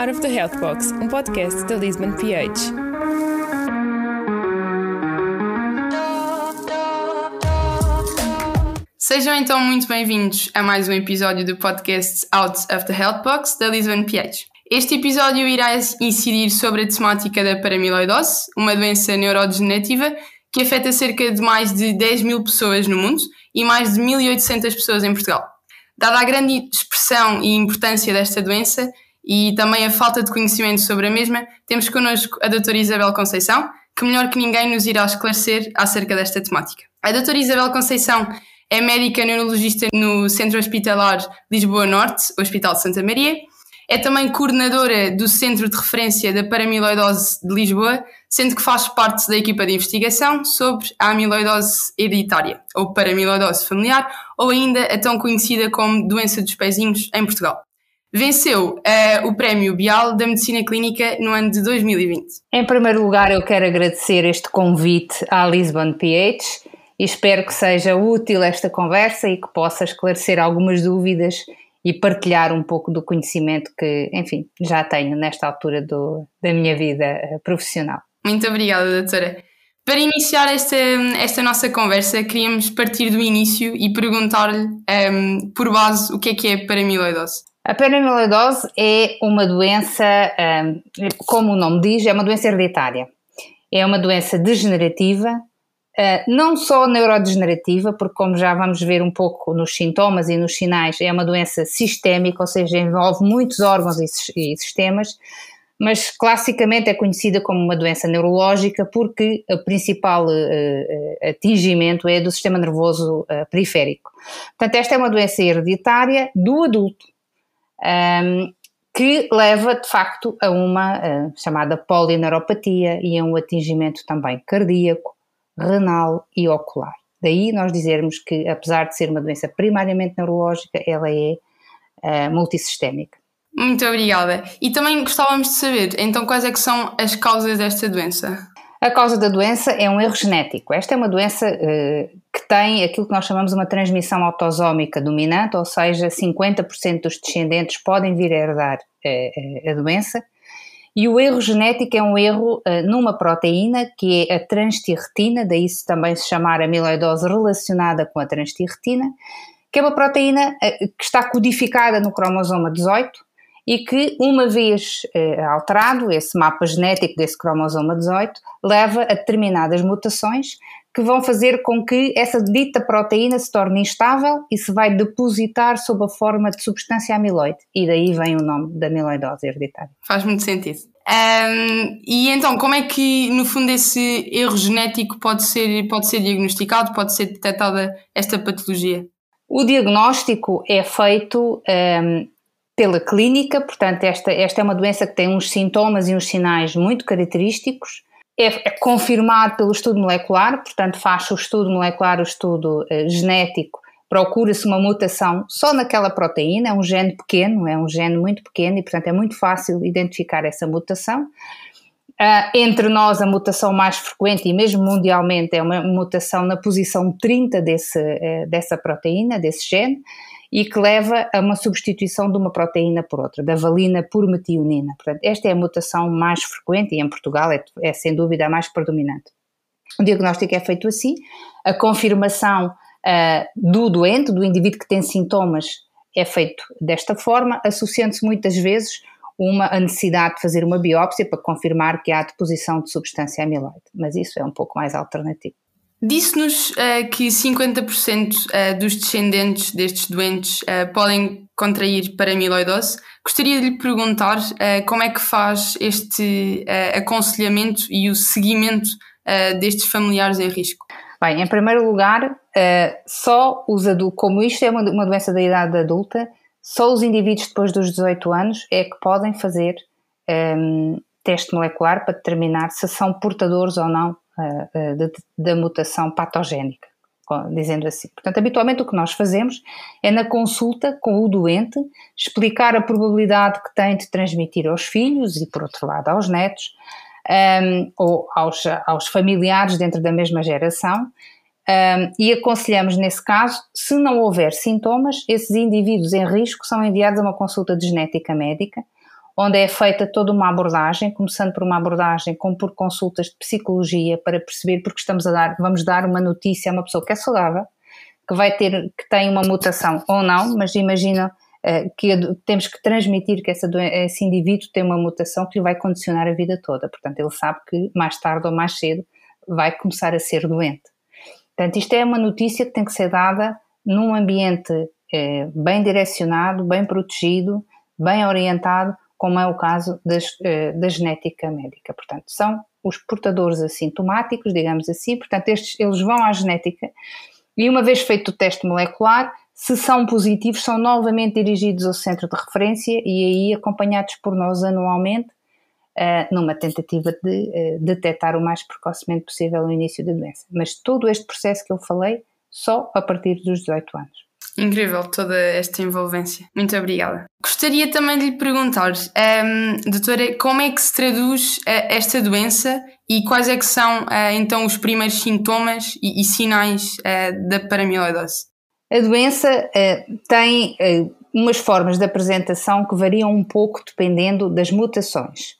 Out of the Health Box, um podcast da Lisbon PH. Sejam então muito bem-vindos a mais um episódio do podcast Out of the Health Box da Lisbon PH. Este episódio irá incidir sobre a temática da paramiloidose, uma doença neurodegenerativa que afeta cerca de mais de 10 mil pessoas no mundo e mais de 1.800 pessoas em Portugal. Dada a grande expressão e importância desta doença e também a falta de conhecimento sobre a mesma, temos connosco a doutora Isabel Conceição, que melhor que ninguém nos irá esclarecer acerca desta temática. A doutora Isabel Conceição é médica neurologista no Centro Hospitalar Lisboa Norte, Hospital de Santa Maria, é também coordenadora do Centro de Referência da Paramiloidose de Lisboa, sendo que faz parte da equipa de investigação sobre a amiloidose hereditária, ou paramiloidose familiar, ou ainda a tão conhecida como doença dos pezinhos em Portugal. Venceu uh, o Prémio Bial da Medicina Clínica no ano de 2020. Em primeiro lugar, eu quero agradecer este convite à Lisbon PH e espero que seja útil esta conversa e que possa esclarecer algumas dúvidas e partilhar um pouco do conhecimento que, enfim, já tenho nesta altura do, da minha vida eh, profissional. Muito obrigada, doutora. Para iniciar esta, esta nossa conversa, queríamos partir do início e perguntar-lhe, um, ehm, por base, o que é que é paramiloidose? A paramiloidose é uma doença, um, ehm, como o nome diz, é uma doença hereditária. É uma doença degenerativa Uh, não só neurodegenerativa, porque como já vamos ver um pouco nos sintomas e nos sinais, é uma doença sistémica, ou seja, envolve muitos órgãos e, sistemas, mas classicamente é conhecida como uma doença neurológica porque o principal uh, atingimento é do sistema nervoso periférico. Portanto, esta é uma doença hereditária do adulto, um, que leva de facto a uma chamada polineuropatia e a um atingimento também cardíaco, renal e ocular. Daí nós dizermos que, apesar de ser uma doença primariamente neurológica, ela é uh, multissistémica. Muito obrigada. E também gostávamos de saber, então, quais é que são as causas desta doença? A causa da doença é um erro genético. Esta é uma doença uh, tem aquilo que nós chamamos uma transmissão autosómica dominante, ou seja, 50% dos descendentes podem vir a herdar uh, a doença. E o erro genético é um erro uh, numa proteína que é a transtirretina, daí se também se chamar amiloidose relacionada com a transtirretina, que é uma proteína que está codificada no cromosoma 18 e que, uma vez uh, alterado esse mapa genético desse cromosoma 18, leva a determinadas mutações que vão fazer com que essa dita proteína se torne instável e se vai depositar sob a forma de substância amiloide. E daí vem o nome da amiloidose hereditária. Faz muito sentido. Um, e então, como é que, no fundo, esse erro genético pode ser, pode ser diagnosticado, pode ser detectada esta patologia? O diagnóstico é feito um, pela clínica, portanto, esta, esta é uma doença que tem uns sintomas e uns sinais muito característicos é, é confirmado pelo estudo molecular, portanto, faz o estudo molecular, o estudo uh, genético, procura-se uma mutação só naquela proteína, é um gene pequeno, é um gene muito pequeno e, portanto, é muito fácil identificar essa mutação. Uh, entre nós, a mutação mais frequente e mesmo mundialmente é uma mutação na posição 30 desse, uh, dessa proteína, desse gene, e que leva a uma substituição de uma proteína por outra, da valina por metionina. Portanto, esta é a mutação mais frequente e em Portugal é, é sem dúvida a mais predominante. O diagnóstico é feito assim, a confirmação uh, do doente, do indivíduo que tem sintomas, é feito desta forma, associando-se muitas vezes uma, a necessidade de fazer uma biópsia para confirmar que há deposição de substância amiloide, mas isso é um pouco mais alternativo. Disse-nos uh, que 50% uh, eh, dos descendentes destes doentes uh, podem contrair paramiloidose. Gostaria de lhe perguntar como é que faz este aconselhamento e o seguimento destes familiares em risco. Bem, em primeiro lugar, só os adultos, como isto é uma, uma doença da idade adulta, só os indivíduos depois dos 18 anos é que podem fazer um, teste molecular para determinar se são portadores ou não da mutação patogénica, dizendo assim. Portanto, habitualmente o que nós fazemos é na consulta com o doente explicar a probabilidade que tem de transmitir aos filhos e, por outro lado, aos netos um, ou aos, aos familiares dentro da mesma geração. Um, e aconselhamos, nesse caso, se não houver sintomas, esses indivíduos em risco são enviados a uma consulta de genética médica, onde é feita toda uma abordagem, começando por uma abordagem com por consultas de psicologia para perceber porque estamos a dar, vamos dar uma notícia a uma pessoa que é saudável, que vai ter, que tem uma mutação ou não, mas imagina uh, que temos que transmitir que esse indivíduo tem uma mutação que lhe vai condicionar a vida toda. Portanto, ele sabe que mais tarde ou mais cedo vai começar a ser doente. Portanto, isto é uma notícia que tem que ser dada num ambiente eh, bem direcionado, bem protegido, bem orientado, como é o caso das, eh, da genética médica. Portanto, são os portadores assintomáticos, digamos assim, portanto, estes, eles vão à genética e uma vez feito o teste molecular, se são positivos, são novamente dirigidos ao centro de referência e aí acompanhados por nós anualmente, numa tentativa de uh, detectar o mais precocemente possível o início da doença. Mas todo este processo que eu falei, só a partir dos 18 anos. Incrível toda esta envolvência. Muito obrigada. Gostaria também de lhe perguntar, um, ehm, doutora, como é que se traduz uh, esta doença e quais é que são uh, então os primeiros sintomas e, e sinais uh, da paramiloidose? A doença tem umas formas de apresentação que variam um pouco dependendo das mutações.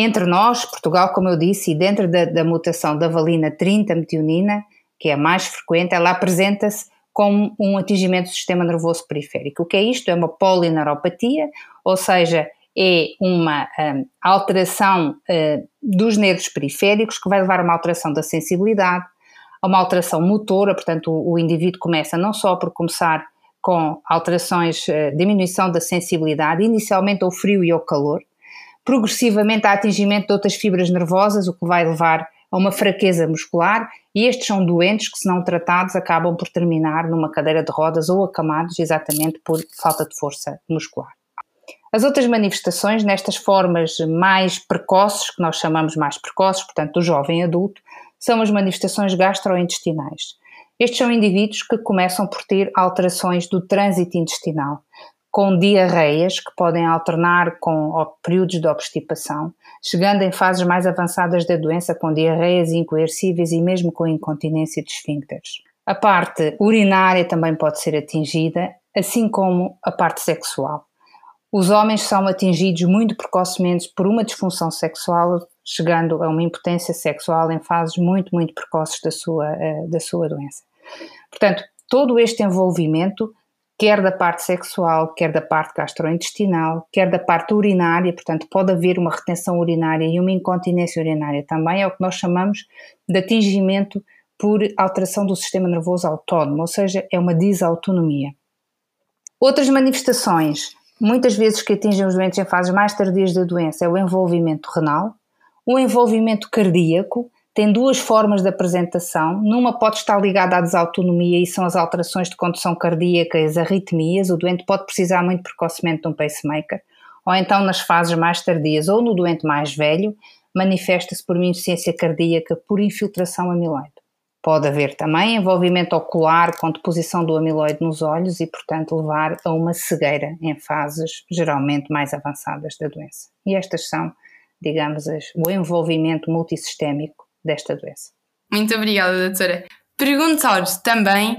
Entre nós, Portugal, como eu disse, e dentro da, da mutação da valina 30 metionina, que é a mais frequente, ela apresenta-se como um atingimento do sistema nervoso periférico. O que é isto? É uma polineuropatia, ou seja, é uma um, alteração uh, dos nervos periféricos que vai levar a uma alteração da sensibilidade, a uma alteração motora, portanto, o, o indivíduo começa não só por começar com alterações, uh, diminuição da sensibilidade, inicialmente ao frio e ao calor, progressivamente a atingimento de outras fibras nervosas, o que vai levar a uma fraqueza muscular e estes são doentes que, se não tratados, acabam por terminar numa cadeira de rodas ou acamados exatamente por falta de força muscular. As outras manifestações, nestas formas mais precoces, que nós chamamos mais precoces, portanto, do jovem adulto, são as manifestações gastrointestinais. Estes são indivíduos que começam por ter alterações do trânsito intestinal, com diarreias que podem alternar com períodos de obstipação, chegando em fases mais avançadas da doença com diarreias incoercíveis e mesmo com incontinência de esfíncteres. A parte urinária também pode ser atingida, assim como a parte sexual. Os homens são atingidos muito precocemente por uma disfunção sexual, chegando a uma impotência sexual em fases muito, muito precoces da sua, eh, da sua doença. Portanto, todo este envolvimento quer da parte sexual, quer da parte gastrointestinal, quer da parte urinária, portanto, pode haver uma retenção urinária e uma incontinência urinária também, é o que nós chamamos de atingimento por alteração do sistema nervoso autónomo, ou seja, é uma disautonomia. Outras manifestações, muitas vezes que atingem os doentes em fases mais tardias da doença, é o envolvimento renal, o envolvimento cardíaco, tem duas formas de apresentação. Numa pode estar ligada à desautonomia e são as alterações de condução cardíaca e as arritmias. O doente pode precisar muito precocemente de um pacemaker. Ou então, nas fases mais tardias ou no doente mais velho, manifesta-se por insuficiência cardíaca por infiltração amiloide. Pode haver também envolvimento ocular com deposição do amiloide nos olhos e, portanto, levar a uma cegueira em fases geralmente mais avançadas da doença. E estas são, digamos, o envolvimento multissistémico desta doença. Muito obrigada, doutora. Perguntar também,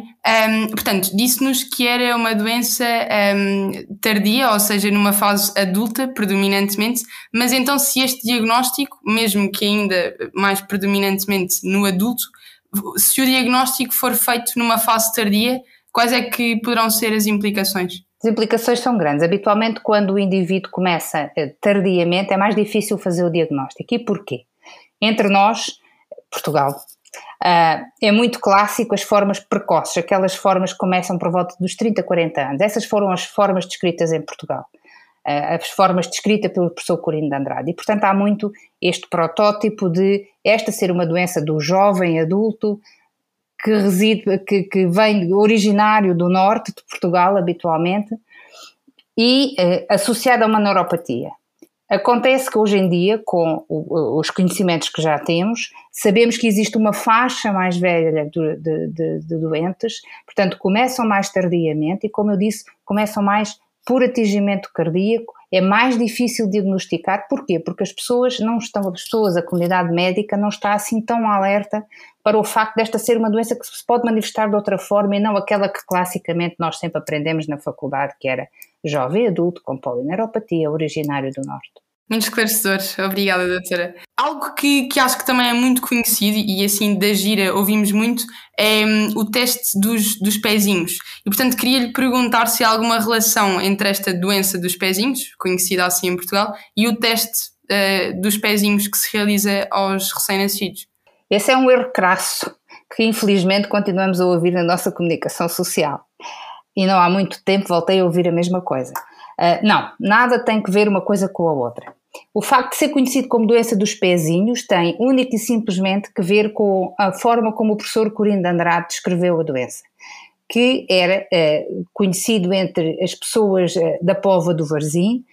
um, portanto, disse-nos que era uma doença um, tardia, ou seja, numa fase adulta, predominantemente, mas então se este diagnóstico, mesmo que ainda mais predominantemente no adulto, se o diagnóstico for feito numa fase tardia, quais é que poderão ser as implicações? As implicações são grandes. Habitualmente, quando o indivíduo começa eh, tardiamente, é mais difícil fazer o diagnóstico. E porquê? Entre nós, Portugal. Uh, é muito clássico as formas precoces, aquelas formas que começam por volta dos 30, 40 anos. Essas foram as formas descritas em Portugal, uh, as formas descritas pelo professor Corino de Andrade. E, portanto, há muito este protótipo de esta ser uma doença do jovem adulto que reside, que, que vem originário do norte de Portugal, habitualmente, e uh, associada a uma neuropatia. Acontece que hoje em dia, com os conhecimentos que já temos, sabemos que existe uma faixa mais velha de, de, de, doentes, portanto, começam mais tardiamente e, como eu disse, começam mais por atingimento cardíaco é mais difícil diagnosticar. Porquê? Porque as pessoas não estão, as pessoas, a comunidade médica não está assim tão alerta para o facto desta ser uma doença que se pode manifestar de outra forma e não aquela que classicamente nós sempre aprendemos na faculdade, que era jovem adulto com polineuropatia originário do norte. Muito esclarecedor, obrigada, doutora. Algo que, que acho que também é muito conhecido e assim da gira ouvimos muito é um, o teste dos, dos pezinhos. E portanto queria lhe perguntar se há alguma relação entre esta doença dos pezinhos, conhecida assim em Portugal, e o teste uh, dos pezinhos que se realiza aos recém-nascidos. Esse é um erro crasso que infelizmente continuamos a ouvir na nossa comunicação social. E não há muito tempo voltei a ouvir a mesma coisa. Uh, não, nada tem que ver uma coisa com a outra. O facto de ser conhecido como doença dos pezinhos tem única e simplesmente que ver com a forma como o professor Corino de Andrade descreveu a doença, que era uh, conhecido entre as pessoas uh, da pova do Varzim,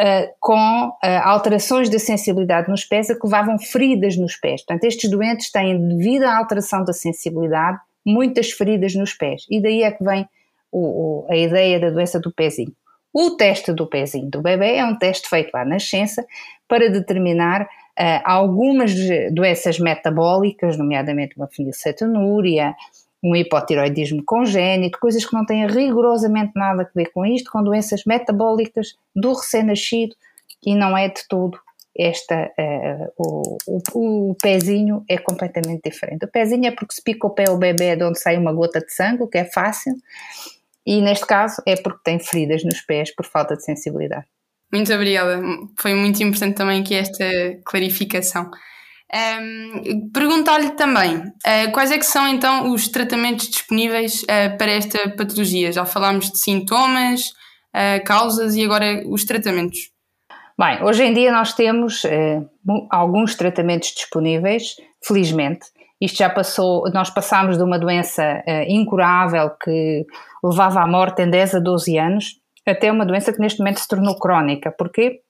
uh, com alterações da sensibilidade nos pés, a que levavam feridas nos pés. Portanto, estes doentes têm, devido à alteração da sensibilidade, muitas feridas nos pés. E daí é que vem o, o, a ideia da doença do pezinho. O teste do pezinho do bebê é um teste feito à nascença para determinar uh, algumas doenças metabólicas, nomeadamente uma fenilcetonúria, um hipotiroidismo congénito, coisas que não têm rigorosamente nada a ver com isto, com doenças metabólicas do recém-nascido e não é de todo esta, uh, o, o, o, pezinho é completamente diferente. O pezinho é porque se pica o pé ao bebê de onde sai uma gota de sangue, o que é fácil, e neste caso é porque tem feridas nos pés por falta de sensibilidade. Muito obrigada. Foi muito importante também aqui esta clarificação. Um, Perguntar-lhe também uh, quais é que são então os tratamentos disponíveis uh, para esta patologia? Já falámos de sintomas, uh, causas e agora os tratamentos. Bem, hoje em dia nós temos alguns tratamentos disponíveis, felizmente, isto já passou, nós passámos de uma doença uh, incurável que levava à morte em 10 a 12 anos, até uma doença que neste momento se tornou crónica. Porquê?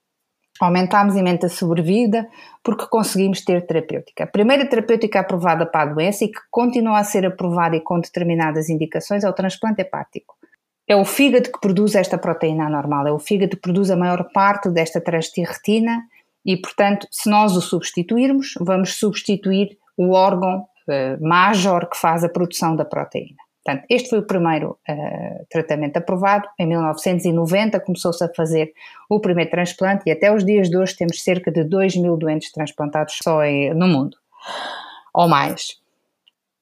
Aumentámos imensa a sobrevida porque conseguimos ter terapêutica. A primeira terapêutica aprovada para a doença e que continua a ser aprovada e com determinadas indicações é o transplante hepático. É o fígado que produz esta proteína anormal, é o fígado que produz a maior parte desta transtirretina e, portanto, se nós o substituirmos, vamos substituir o órgão uh, major que faz a produção da proteína. Portanto, este foi o primeiro uh, tratamento aprovado. Em 1990 começou-se a fazer o primeiro transplante e até os dias de hoje temos cerca de 2 mil doentes transplantados só em, no mundo, ou mais.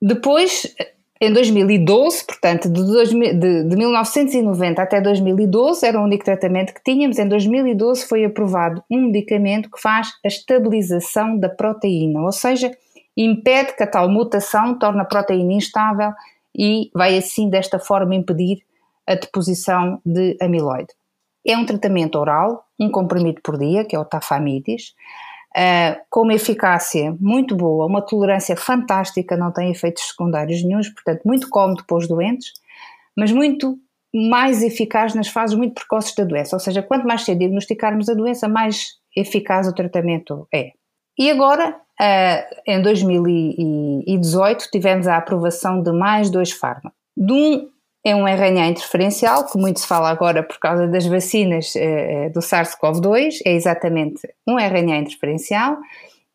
Depois, em 2012, portanto, de, 2000, de, de, 1990 até 2012, era o único tratamento que tínhamos. Em 2012 foi aprovado um medicamento que faz a estabilização da proteína, ou seja, impede que a tal mutação torne a proteína instável e vai assim desta forma impedir a deposição de amiloide. É um tratamento oral, um comprimido por dia, que é o tafamidis, uh, com uma eficácia muito boa, uma tolerância fantástica, não tem efeitos secundários nenhums, portanto muito cómodo para os doentes, mas muito mais eficaz nas fases muito precoces da doença, ou seja, quanto mais cedo diagnosticarmos a doença, mais eficaz o tratamento é. E agora Uh, em 2018 tivemos a aprovação de mais dois fármacos. De um é um RNA interferencial, que muito se fala agora por causa das vacinas uh, do SARS-CoV-2, é exatamente um RNA interferencial,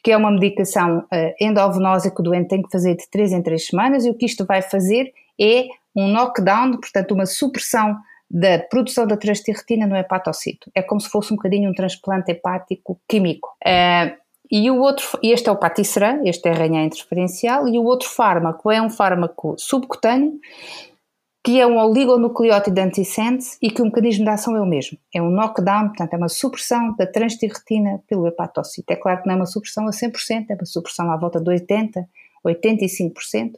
que é uma medicação uh, endovenosa que o doente tem que fazer de 3 em 3 semanas, e o que isto vai fazer é um knockdown, portanto uma supressão da produção da transtirretina no hepatocito. É como se fosse um bocadinho um transplante hepático químico. Uh, e o outro, este é o paticeran, este é RNA interferencial, e o outro fármaco é um fármaco subcutâneo, que é um oligonucleótido antissense e que o mecanismo de ação é o mesmo. É um knockdown, portanto é uma supressão da transtirretina pelo hepatocito. É claro que não é uma supressão a 100%, é uma supressão à volta de 80%, 85%,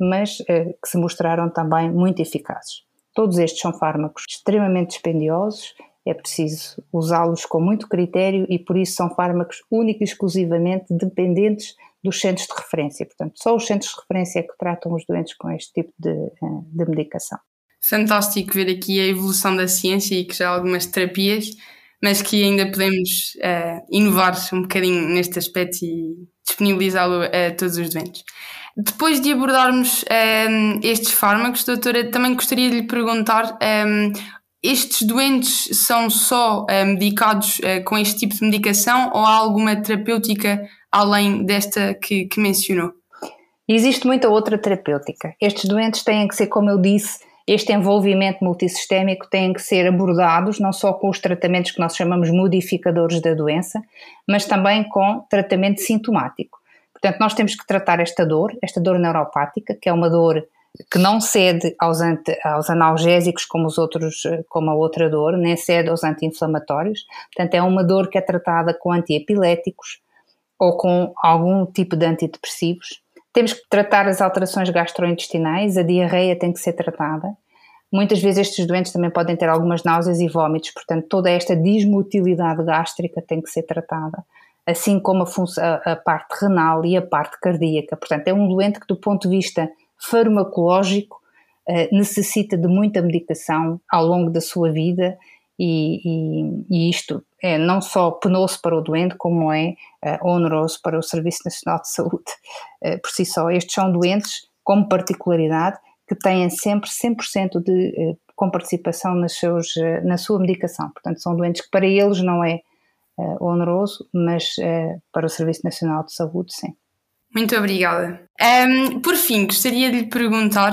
mas eh, que se mostraram também muito eficazes. Todos estes são fármacos extremamente dispendiosos é preciso usá-los com muito critério e por isso são fármacos únicos e exclusivamente dependentes dos centros de referência. Portanto, só os centros de referência é que tratam os doentes com este tipo de, eh, de medicação. Fantástico ver aqui a evolução da ciência e que já há algumas terapias, mas que ainda podemos uh, inovar um bocadinho neste aspecto e disponibilizá-lo a todos os doentes. Depois de abordarmos um, eh, estes fármacos, doutora, também gostaria de lhe perguntar um, estes doentes são só uh, medicados uh, com este tipo de medicação ou há alguma terapêutica além desta que, que mencionou? Existe muita outra terapêutica. Estes doentes têm que ser, como eu disse, este envolvimento multissistémico têm que ser abordados não só com os tratamentos que nós chamamos modificadores da doença, mas também com tratamento sintomático. Portanto, nós temos que tratar esta dor, esta dor neuropática, que é uma dor que não cede aos, anti, aos analgésicos como os outros, como a outra dor, nem cede aos anti-inflamatórios. Portanto, é uma dor que é tratada com antiepiléticos ou com algum tipo de antidepressivos. Temos que tratar as alterações gastrointestinais, a diarreia tem que ser tratada. Muitas vezes estes doentes também podem ter algumas náuseas e vômitos, portanto, toda esta dismotilidade gástrica tem que ser tratada assim como a, a, parte renal e a parte cardíaca. Portanto, é um doente que, do ponto de vista farmacológico, eh, necessita de muita medicação ao longo da sua vida e, e, e isto é não só penoso para o doente, como é eh, oneroso para o Serviço Nacional de Saúde eh, por si só. Estes são doentes, como particularidade, que têm sempre 100% de comparticipação nas seus, na sua medicação. Portanto, são doentes que para eles não é oneroso, mas para o Serviço Nacional de Saúde, sim. Muito obrigada. Um, por fim, gostaria de lhe perguntar,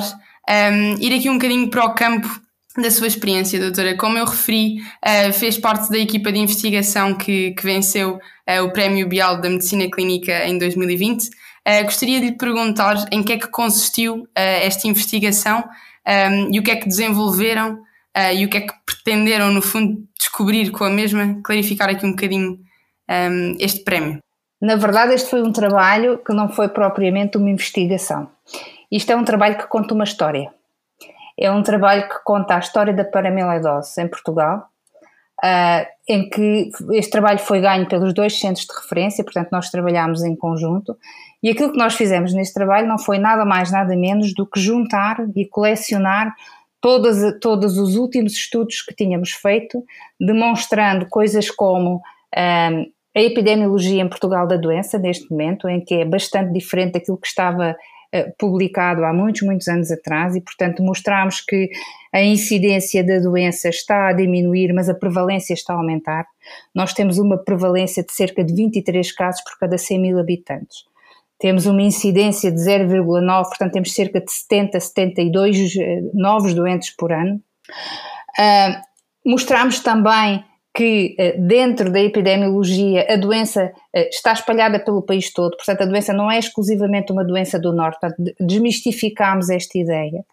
um, ir aqui um bocadinho para o campo da sua experiência, doutora. Como eu referi, uh, fez parte da equipa de investigação que, que venceu uh, o Prémio Bial da Medicina Clínica em 2020. Uh, gostaria de lhe perguntar em que é que consistiu esta investigação um, e o que é que desenvolveram e o que é que pretenderam, no fundo, descobrir com a mesma, clarificar aqui um bocadinho um, este prémio? Na verdade, este foi um trabalho que não foi propriamente uma investigação. Isto é um trabalho que conta uma história. É um trabalho que conta a história da paramiloidose em Portugal, uh, em que este trabalho foi ganho pelos dois centros de referência, portanto, nós trabalhámos em conjunto. E aquilo que nós fizemos neste trabalho não foi nada mais, nada menos do que juntar e colecionar todos, todos os últimos estudos que tínhamos feito, demonstrando coisas como um, a epidemiologia em Portugal da doença, neste momento, em que é bastante diferente daquilo que estava uh, publicado há muitos, muitos anos atrás, e, portanto, mostramos que a incidência da doença está a diminuir, mas a prevalência está a aumentar. Nós temos uma prevalência de cerca de 23 casos por cada 100 mil habitantes temos uma incidência de 0,9, portanto temos cerca de 70, 72 eh, novos doentes por ano. Uh, mostramos também que uh, dentro da epidemiologia a doença uh, está espalhada pelo país todo, portanto a doença não é exclusivamente uma doença do norte, portanto desmistificámos esta ideia.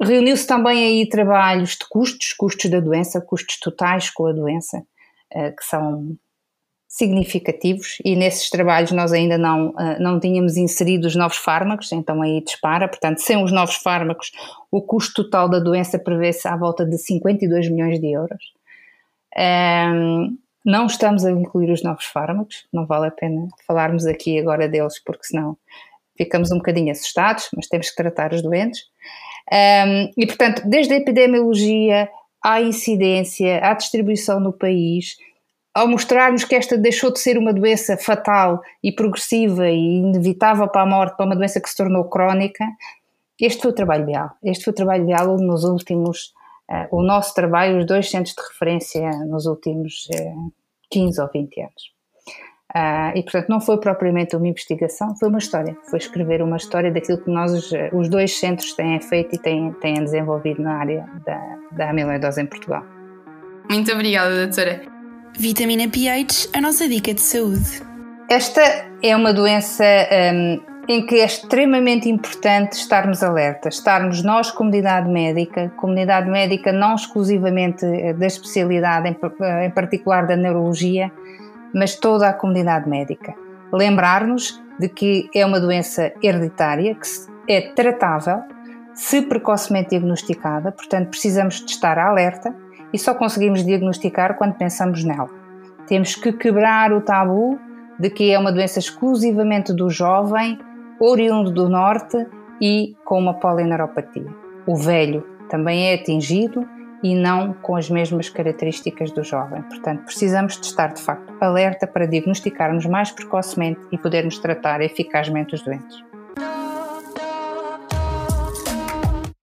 Reuniu-se também aí trabalhos de custos, custos da doença, custos totais com a doença, que são significativos e nesses trabalhos nós ainda não, não tínhamos inserido os novos fármacos, então aí dispara, portanto sem os novos fármacos o custo total da doença prevê-se à volta de 52 milhões de euros. Um, não estamos a incluir os novos fármacos, não vale a pena falarmos aqui agora deles porque senão ficamos um bocadinho assustados, mas temos que tratar os doentes. Um, e portanto, desde a epidemiologia à incidência, à distribuição no país, ao mostrarmos que esta deixou de ser uma doença fatal e progressiva e inevitável para a morte, para uma doença que se tornou crónica, este foi o trabalho ideal. Este foi o trabalho ideal nos últimos, o nosso trabalho, os dois centros de referência nos últimos uh, eh, 15 ou 20 anos. Uh, e portanto não foi propriamente uma investigação, foi uma história. Foi escrever uma história daquilo que nós, os dois centros, têm feito e têm, têm desenvolvido na área da, da amiloidose em Portugal. Muito obrigada, doutora. Vitamina pH, a nossa dica de saúde. Esta é uma doença um, em que é extremamente importante estarmos alertas, estarmos nós, comunidade médica, comunidade médica não exclusivamente eh, da especialidade, eh, em particular da neurologia, mas toda a comunidade médica. Lembrar-nos de que é uma doença hereditária, que é tratável, se precocemente diagnosticada, portanto precisamos de estar alerta e só conseguimos diagnosticar quando pensamos nela. Temos que quebrar o tabu de que é uma doença exclusivamente do jovem, oriundo do norte e com uma polineuropatia. O velho também é atingido e não com as mesmas características do jovem. Portanto, precisamos de estar de facto alerta para diagnosticarmos mais precocemente e podermos tratar eficazmente os doentes.